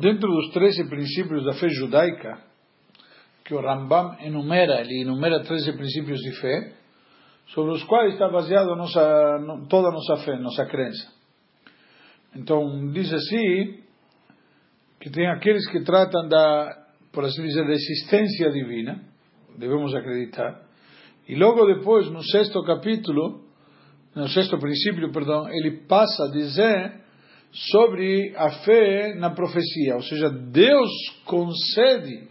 dentro dos 13 princípios da fé judaica, que o Rambam enumera, ele enumera 13 princípios de fé, sobre os quais está baseada toda a nossa fé, nossa crença. Então, diz assim, que tem aqueles que tratam da, por assim dizer, da existência divina, devemos acreditar, e logo depois, no sexto capítulo, no sexto princípio, perdão, ele passa a dizer sobre a fé na profecia, ou seja, Deus concede.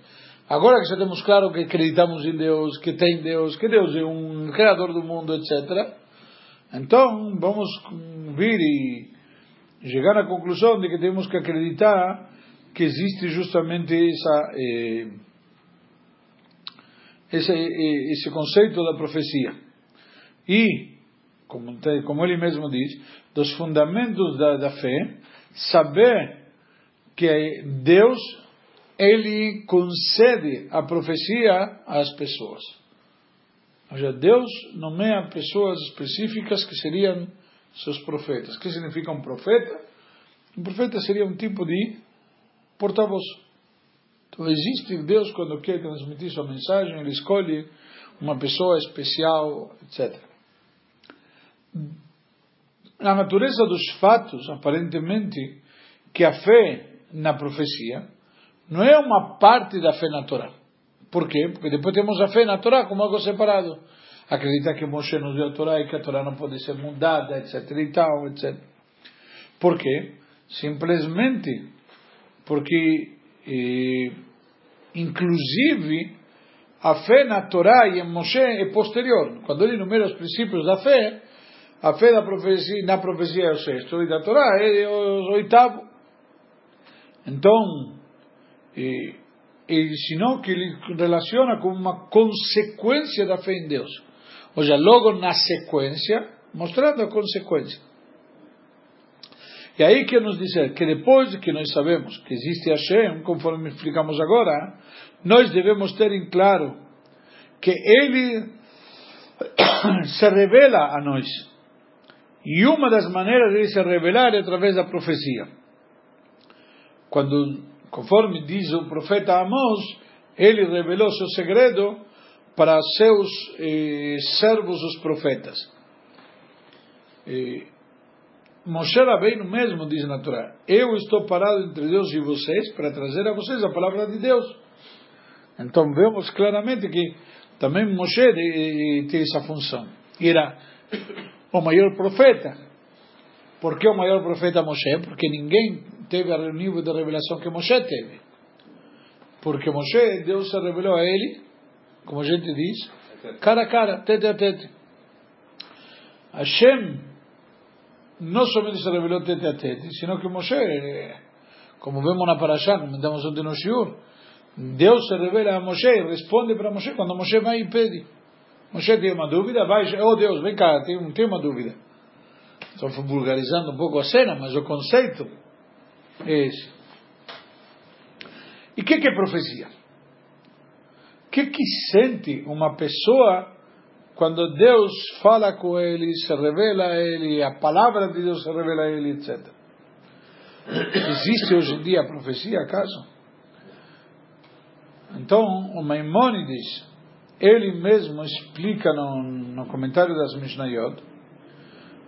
Agora que já temos claro que acreditamos em Deus, que tem Deus, que Deus é um criador do mundo, etc. Então, vamos vir e chegar à conclusão de que temos que acreditar que existe justamente essa, eh, esse, eh, esse conceito da profecia. E, como, como ele mesmo diz, dos fundamentos da, da fé, saber que Deus ele concede a profecia às pessoas. Ou seja, Deus nomeia pessoas específicas que seriam seus profetas. O que significa um profeta? Um profeta seria um tipo de porta-voz. Então existe Deus quando quer transmitir sua mensagem, ele escolhe uma pessoa especial, etc. A natureza dos fatos, aparentemente, que a fé na profecia não é uma parte da fé na Torá. Por quê? Porque depois temos a fé na Torá como algo separado. Acreditar que Moshe nos deu a Torá e que a Torá não pode ser mudada, etc. e tal, etc. Por quê? Simplesmente porque, eh, inclusive, a fé na Torá e em Moshe é posterior. Quando ele enumera os princípios da fé, a fé da profecia, na profecia é o sexto e da Torá é o oitavo. Então, e, e senão que ele relaciona com uma consequência da fé em Deus. Ou seja, logo na sequência, mostrando a consequência. E aí quer nos dizer que depois que nós sabemos que existe Hashem, conforme explicamos agora, nós devemos ter em claro que Ele se revela a nós. E uma das maneiras de se revelar é através da profecia. Quando, conforme diz o profeta Amós, ele revelou seu segredo para seus eh, servos, os profetas. E, Moshe Rabbeinu mesmo diz na Torá, eu estou parado entre Deus e vocês para trazer a vocês a palavra de Deus. Então vemos claramente que também Moshe tem essa função. Era o maior profeta. Por que o maior profeta Moshe? Porque ninguém teve o nível de revelação que Moshe teve. Porque Moshe, Deus se revelou a ele, como a gente diz, cara a cara, tete a tete. Hashem não somente se revelou tete a tete, sino que Moshe, como vemos na Parashá, comentamos ontem no Shiur, Deus se revela a Moshe e responde para Moshe quando Moshe vai e pede. Moshe tem uma dúvida, vai, oh Deus, vem cá, tem, tem uma dúvida. Estou vulgarizando um pouco a cena, mas o conceito é esse. E o que, que é profecia? O que, que sente uma pessoa quando Deus fala com ele, se revela a ele, a palavra de Deus se revela a ele, etc. Existe hoje em dia a profecia, acaso? Então, o Maimônides, ele mesmo explica no, no comentário das Mishnayot,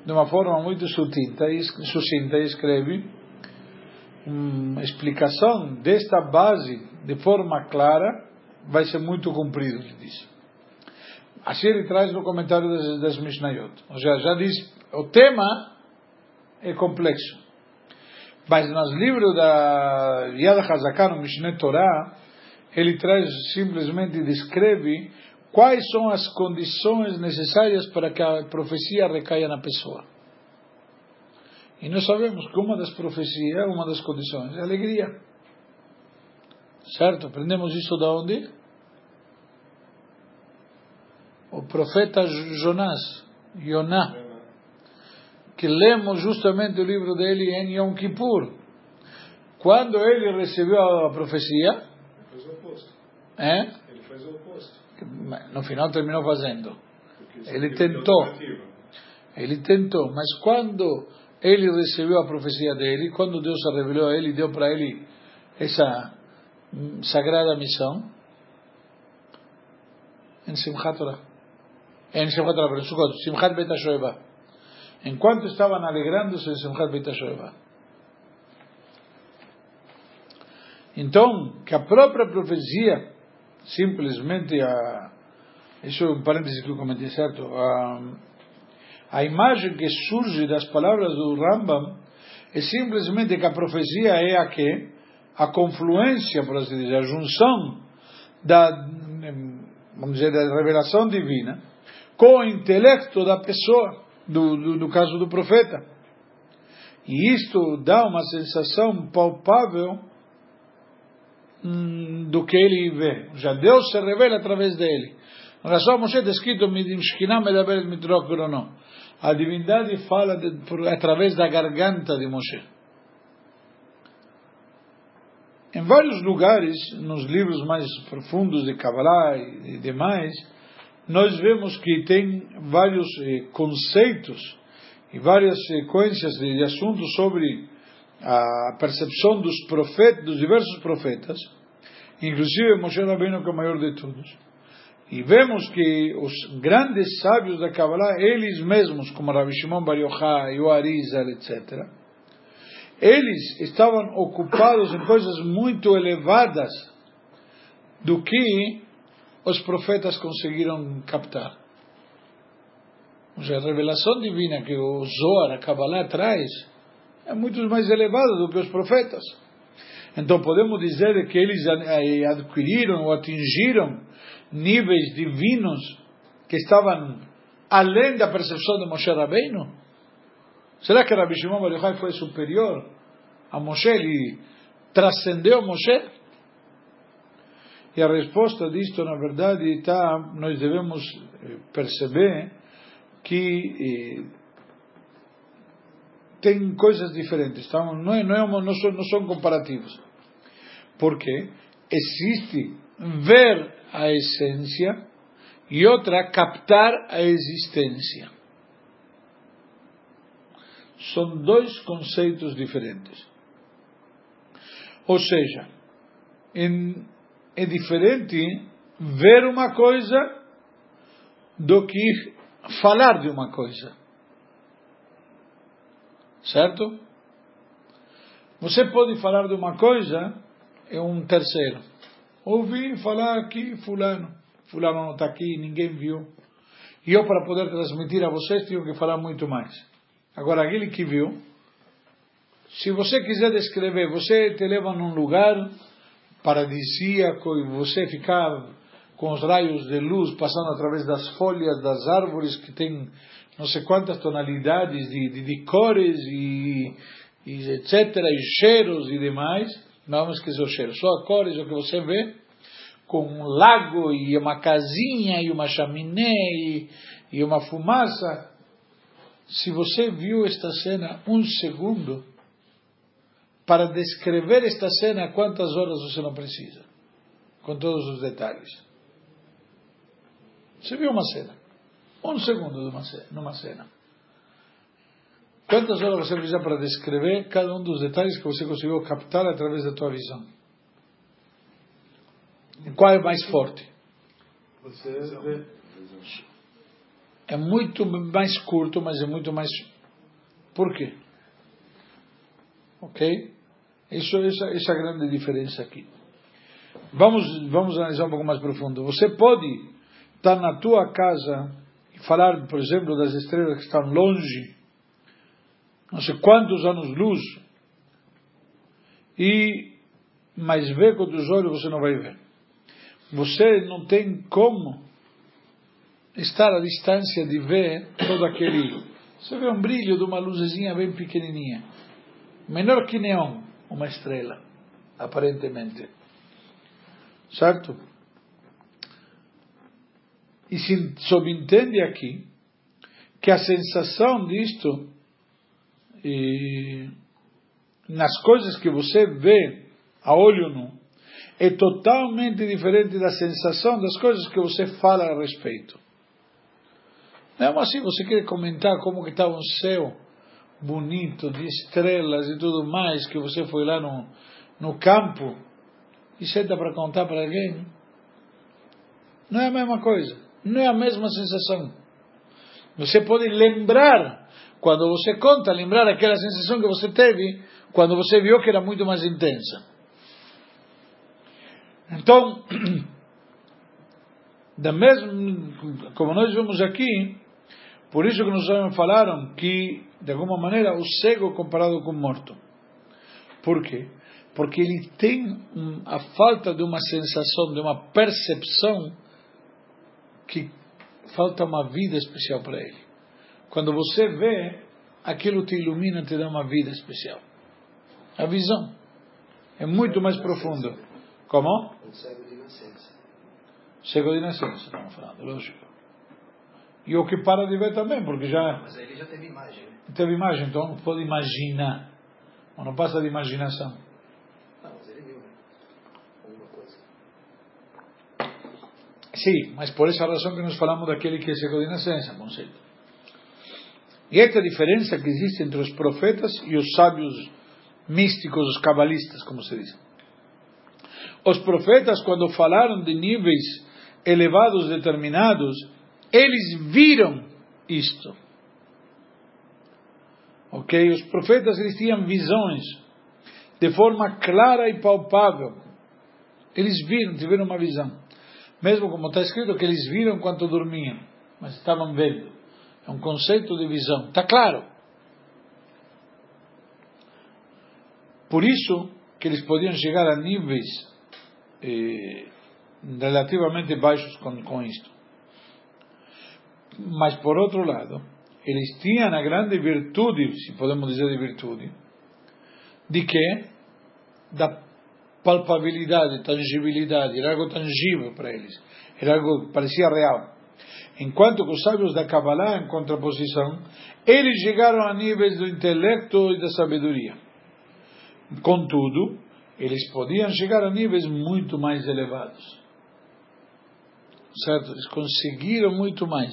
de uma forma muito sucinta, e escreve uma explicação desta base de forma clara, vai ser muito cumprido, ele diz. Assim ele traz no comentário das, das Mishnayot. Ou seja, já diz, o tema é complexo. Mas nos livros da Yad HaZaká, no Mishneh Torah, ele traz, simplesmente descreve quais são as condições necessárias para que a profecia recaia na pessoa. E nós sabemos que uma das profecias, uma das condições, é a alegria. Certo? Aprendemos isso da onde? o profeta Jonás, Yoná, que lemos justamente o livro dele em Yom Kippur. Quando ele recebeu a profecia, ele fez o oposto. É? Ele fez o oposto. No final terminou fazendo. Ele tentou. Ele tentou, mas quando ele recebeu a profecia dele, quando Deus se revelou a ele, deu para ele essa sagrada missão? Em Simchat Torah. Em Simchat Torah, Sukkot, Simchat Bet HaShoeva. Enquanto estavam alegrando-se em Simchat Bet HaShoeva. Então, que a própria profecia, simplesmente a. Isso é um parênteses que eu comentei, certo? A, a imagem que surge das palavras do Rambam é simplesmente que a profecia é a que? A confluência, por assim dizer, a junção da, vamos dizer, da revelação divina com o intelecto da pessoa, do, do, do caso do profeta. E isto dá uma sensação palpável hum, do que ele vê. Já Deus se revela através dele. Olha só, Moshe está escrito, a divindade fala de, por, através da garganta de Moshe. Em vários lugares, nos livros mais profundos de Kabbalah e demais, nós vemos que tem vários eh, conceitos e várias sequências de, de assuntos sobre a percepção dos profetas, dos diversos profetas, inclusive Moshe Rabbeinu que é o maior de todos. E vemos que os grandes sábios da Kabbalah, eles mesmos, como Rabi Shimon Bar Yochai, o Arizal, etc., eles estavam ocupados em coisas muito elevadas do que os profetas conseguiram captar. Ou seja, a revelação divina que o Zohar, a Kabbalah, traz é muito mais elevada do que os profetas. Então podemos dizer que eles adquiriram ou atingiram níveis divinos que estavam além da percepção de Moshe Rabbeinu? Será que Rabbi Shimon Bar Yochai foi superior a Moshe? Ele transcendeu Moshe? E a resposta disto, na verdade, está, nós devemos eh, perceber que eh, tem coisas diferentes, tá? não, é, não, é não, são, não são comparativos. Porque existe ver a essência e outra captar a existência. São dois conceitos diferentes. Ou seja, é diferente ver uma coisa do que falar de uma coisa. Certo? Você pode falar de uma coisa, é um terceiro. Ouvi falar aqui, fulano. Fulano não está aqui, ninguém viu. E eu, para poder transmitir a vocês, tenho que falar muito mais. Agora, aquele que viu, se você quiser descrever, você te leva num lugar paradisíaco e você ficar com os raios de luz passando através das folhas das árvores que tem não sei quantas tonalidades de, de, de cores e, e etc, e cheiros e demais não esquecer o cheiro, só a cores, o que você vê, com um lago e uma casinha e uma chaminé e, e uma fumaça. Se você viu esta cena um segundo, para descrever esta cena, quantas horas você não precisa? Com todos os detalhes. Você viu uma cena. Um segundo numa cena. Quantas horas você precisa para descrever cada um dos detalhes que você conseguiu captar através da tua visão? Qual é mais forte? É muito mais curto, mas é muito mais. Por quê? Ok? Isso, essa, essa é a grande diferença aqui. Vamos, vamos analisar um pouco mais profundo. Você pode estar na tua casa e falar, por exemplo, das estrelas que estão longe não sei quantos anos-luz, e mas ver com os olhos você não vai ver. Você não tem como estar à distância de ver todo aquele. Você vê um brilho de uma luzinha bem pequenininha, menor que neon, uma estrela, aparentemente. Certo? E se subentende aqui que a sensação disto e nas coisas que você vê a olho nu é totalmente diferente da sensação das coisas que você fala a respeito. Não assim, você quer comentar como que está um céu bonito, de estrelas e tudo mais, que você foi lá no, no campo e senta para contar para alguém, não é a mesma coisa, não é a mesma sensação. Você pode lembrar, quando você conta, lembrar aquela sensação que você teve quando você viu que era muito mais intensa. Então, da mesma, como nós vemos aqui, por isso que nos falaram que, de alguma maneira, o cego comparado com o morto. Por quê? Porque ele tem a falta de uma sensação, de uma percepção que falta uma vida especial para ele. Quando você vê, aquilo te ilumina, te dá uma vida especial. A visão é muito mais profundo. Como? Um cego de nascença. Cego de nascença, estamos falando, lógico. E o que para de ver também, porque já. Mas ele já teve imagem, né? Teve imagem, então pode imaginar. Mas não passa de imaginação. Não, mas ele viu, né? Alguma coisa. Sim, mas por essa razão que nós falamos daquele que é cego de nascença, conceito. E esta diferença que existe entre os profetas e os sábios místicos, os cabalistas, como se diz. Os profetas, quando falaram de níveis elevados determinados, eles viram isto. Ok? Os profetas eles tinham visões de forma clara e palpável. Eles viram, tiveram uma visão. Mesmo como está escrito que eles viram enquanto dormiam, mas estavam vendo. É um conceito de visão. Está claro. Por isso que eles podiam chegar a níveis eh, relativamente baixos com, com isto. Mas por outro lado, eles tinham a grande virtude, se podemos dizer de virtude, de que da palpabilidade, tangibilidade, era algo tangível para eles, era algo que parecia real. Enquanto que os sábios da Kabbalah, em contraposição, eles chegaram a níveis do intelecto e da sabedoria. Contudo, eles podiam chegar a níveis muito mais elevados. Certo? Eles conseguiram muito mais.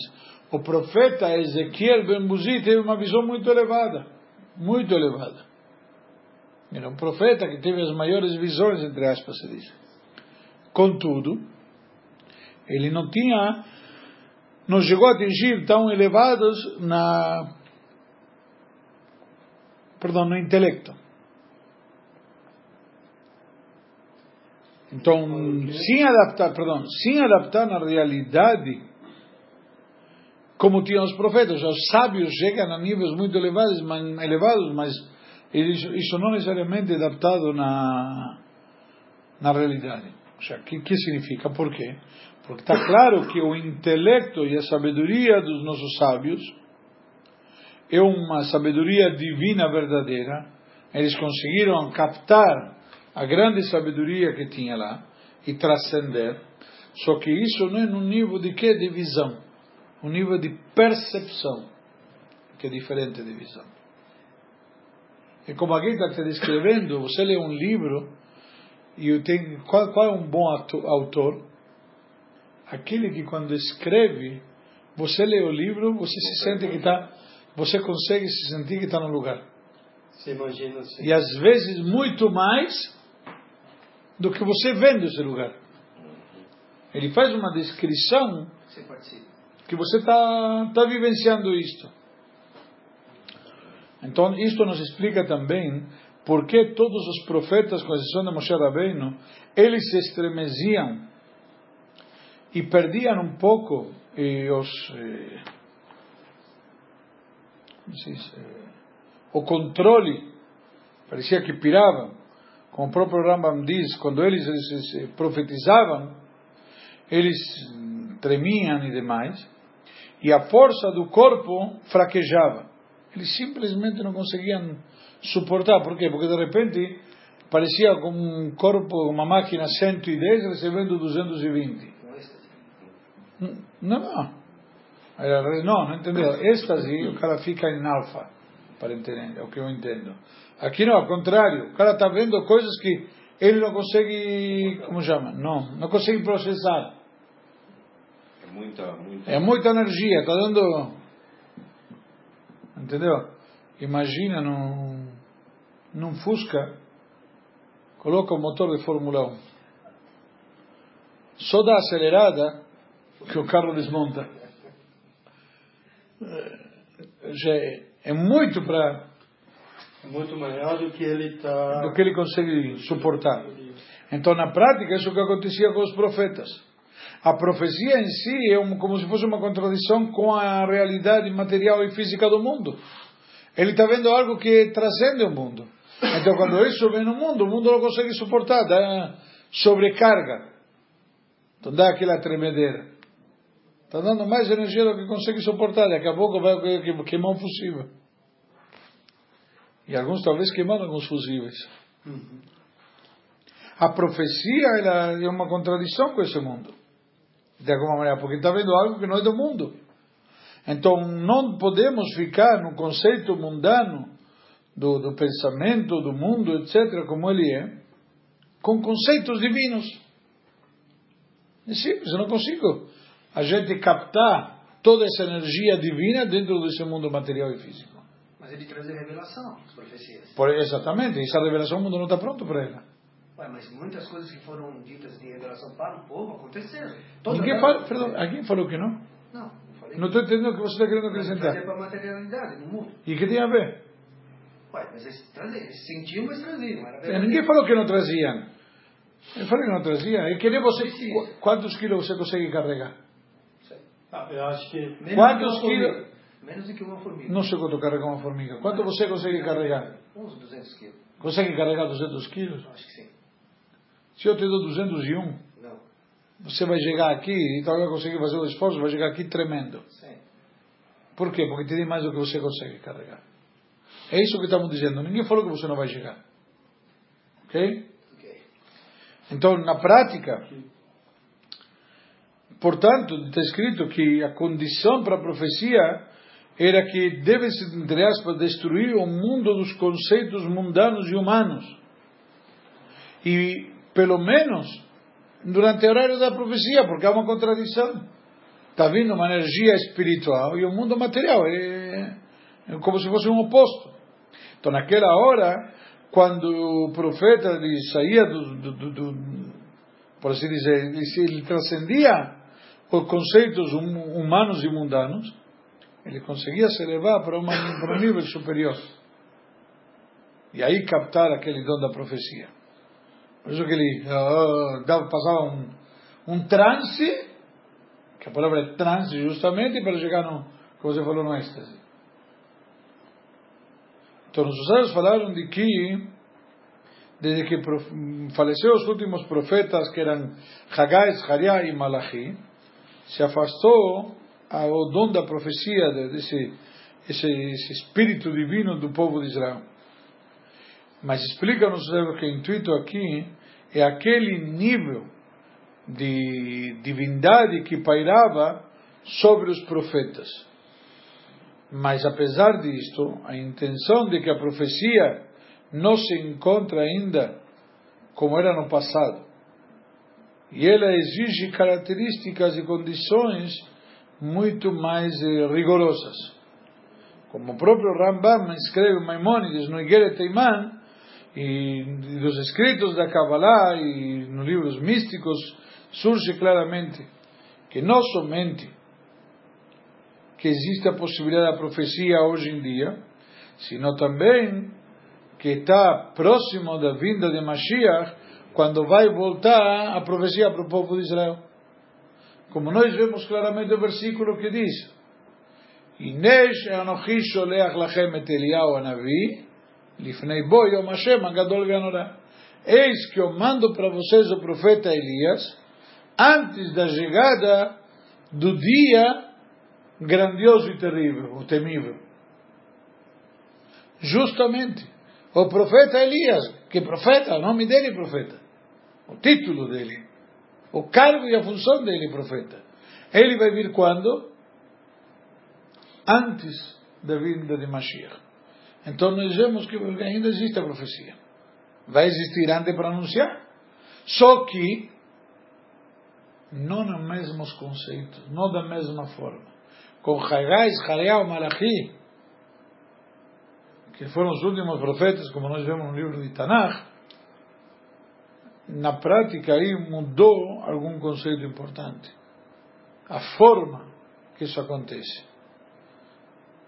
O profeta Ezequiel Ben Buzi teve uma visão muito elevada. Muito elevada. Era um profeta que teve as maiores visões, entre aspas, se diz. Contudo, ele não tinha, não chegou a atingir tão elevados na, perdão, no intelecto. Então, sem adaptar, perdão, sem adaptar na realidade, como tinham os profetas, os sábios chegam a níveis muito elevados, elevados mas isso não necessariamente é adaptado na, na realidade. O sea, que, que significa? Por quê? Porque está claro que o intelecto e a sabedoria dos nossos sábios é uma sabedoria divina verdadeira. Eles conseguiram captar a grande sabedoria que tinha lá e transcender. Só que isso não é no nível de quê? De visão. Um nível de percepção, que é diferente de visão. É como alguém está te descrevendo, você lê um livro e tem, qual, qual é um bom autor? Aquele que quando escreve, você lê o livro, você se sente que está, você consegue se sentir que está no lugar. Você imagina assim. E às vezes muito mais do que você vendo esse lugar. Ele faz uma descrição que você está tá vivenciando isto. Então, isto nos explica também por que todos os profetas, com exceção de Moshe Rabbeinu, eles se estremeziam e perdiam um pouco os, eh, diz, eh, o controle, parecia que piravam, como o próprio Rambam diz, quando eles, eles profetizavam, eles tremiam e demais, e a força do corpo fraquejava. Eles simplesmente não conseguiam suportar. Por quê? Porque de repente parecia como um corpo, uma máquina 110 recebendo 220. Não, não. Era, não, não entendeu. Êxtase, o cara fica em alfa, para entender, é o que eu entendo. Aqui não, ao contrário. O cara está vendo coisas que ele não consegue, como chama? Não, não consegue processar. É muita, muita. É muita energia, está dando. Entendeu? Imagina num, num Fusca coloca o motor de Fórmula 1. Só dá acelerada que o carro desmonta. É, é muito para Muito maior do que ele está. do que ele consegue suportar. Então, na prática, isso é o que acontecia com os profetas. A profecia em si é um, como se fosse uma contradição com a realidade material e física do mundo. Ele está vendo algo que transcende o mundo. Então, quando isso vem no mundo, o mundo não consegue suportar, dá sobrecarga. Então, dá aquela tremedeira. Está dando mais energia do que consegue suportar. Daqui a pouco vai queimar um fusível. E alguns talvez queimaram alguns fusíveis. A profecia ela é uma contradição com esse mundo. De alguma maneira, porque está vendo algo que não é do mundo. Então, não podemos ficar no conceito mundano do, do pensamento, do mundo, etc., como ele é, com conceitos divinos. É simples, eu não consigo a gente captar toda essa energia divina dentro desse mundo material e físico. Mas ele traz a revelação, as profecias. Por, exatamente, essa revelação o mundo não está pronto para ela. Ué, mas muitas coisas que foram ditas de revelação para o povo aconteceram. Toda Ninguém fala, perdão, alguém falou que não? Não, não falei. Não estou entendendo o que você está querendo acrescentar. para a materialidade no mundo. E que tem a ver? Ué, mas eles traziam, eles sentiam, mas traziam. É. Ninguém falou que não traziam. Eu falei que não trazia. É que nem você. Quantos quilos você consegue carregar? Ah, eu acho que. Menos Quantos quilos? Menos do que uma formiga. Não sei quanto carrega uma formiga. Quanto você consegue carregar? Uns 200 quilos. Consegue carregar 200 quilos? Acho que sim. Se eu te dou 201, Não. você vai chegar aqui e talvez conseguir fazer o esforço, vai chegar aqui tremendo. Sim. Por quê? Porque te dei mais do que você consegue carregar. É isso que estamos dizendo. Ninguém falou que você não vai chegar. Ok? Ok. Então, na prática, portanto, está escrito que a condição para a profecia era que deve-se, entre aspas, destruir o mundo dos conceitos mundanos e humanos. E, pelo menos, durante o horário da profecia, porque há uma contradição. Está vindo uma energia espiritual e o mundo material é, é como se fosse um oposto. Então, naquela hora, quando o profeta saía do, do, do, do por assim dizer, ele transcendia os conceitos hum- humanos e mundanos, ele conseguia se elevar para, uma, para um nível superior. E aí captar aquele dom da profecia. Por isso que ele ah, dava, passava um, um transe, que a palavra é transe justamente, para chegar no, como você falou, no êxtase. Então, os sábios falaram de que, desde que faleceu os últimos profetas, que eram Hagai, Zachariah e Malachi, se afastou a- o dom da profecia, de- desse esse, esse espírito divino do povo de Israel. Mas explica-nos que o intuito aqui é aquele nível de divindade que pairava sobre os profetas. Mas apesar disto, a intenção de que a profecia não se encontra ainda como era no passado. E ela exige características e condições muito mais eh, rigorosas. Como o próprio Rambam escreve Maimônides no Igeret Teiman, e dos escritos da Kabbalah e nos livros místicos, surge claramente que não somente que existe a possibilidade da profecia hoje em dia, sino também que está próximo da vinda de Mashiach, quando vai voltar a profecia para o povo de Israel. Como nós vemos claramente o versículo que diz: Inesh anochi sholeach lachem et Eliyahu anavi, lifnei bo yom Hashem agadol ve'anorá. Eis que eu mando para vocês o profeta Elias, antes da chegada do dia grandioso e terrível, o temível. Justamente, o profeta Elias, que profeta, o nome dele é profeta, o título dele, o cargo e a função dele profeta. Ele vai vir quando? Antes da vinda de Mashiach. Então nós vemos que ainda existe a profecia. Vai existir antes para anunciar. Só que não nos mesmos conceitos, não da mesma forma. Com Haggai, Zachariah, Malachi, que foram os últimos profetas, como nós vemos no livro de Tanakh, na prática aí mudou algum conceito importante. A forma que isso acontece.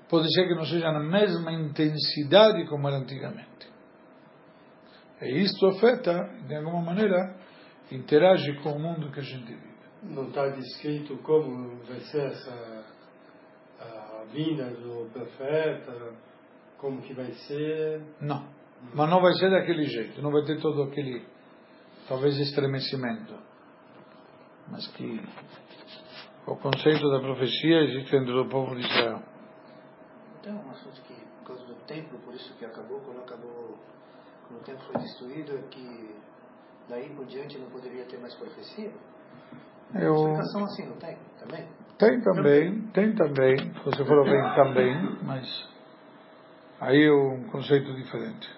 Pode ser que não seja na mesma intensidade como era antigamente. E isto afeta, de alguma maneira, interage com o mundo que a gente vive. Não está descrito como vai ser essa a vinda do profeta, como que vai ser. Não. Mas não vai ser daquele jeito, não vai ter todo aquele, talvez, estremecimento. Mas que o conceito da profecia existe dentro do povo de Israel. Tem um assunto que, por causa do templo, por isso que acabou, quando acabou, quando o templo foi destruído, é que daí por diante não poderia ter mais profecia? Eu... Explicação assim, não tem? Também? Tem também, tem também, se você for bem também, mas aí é um conceito diferente.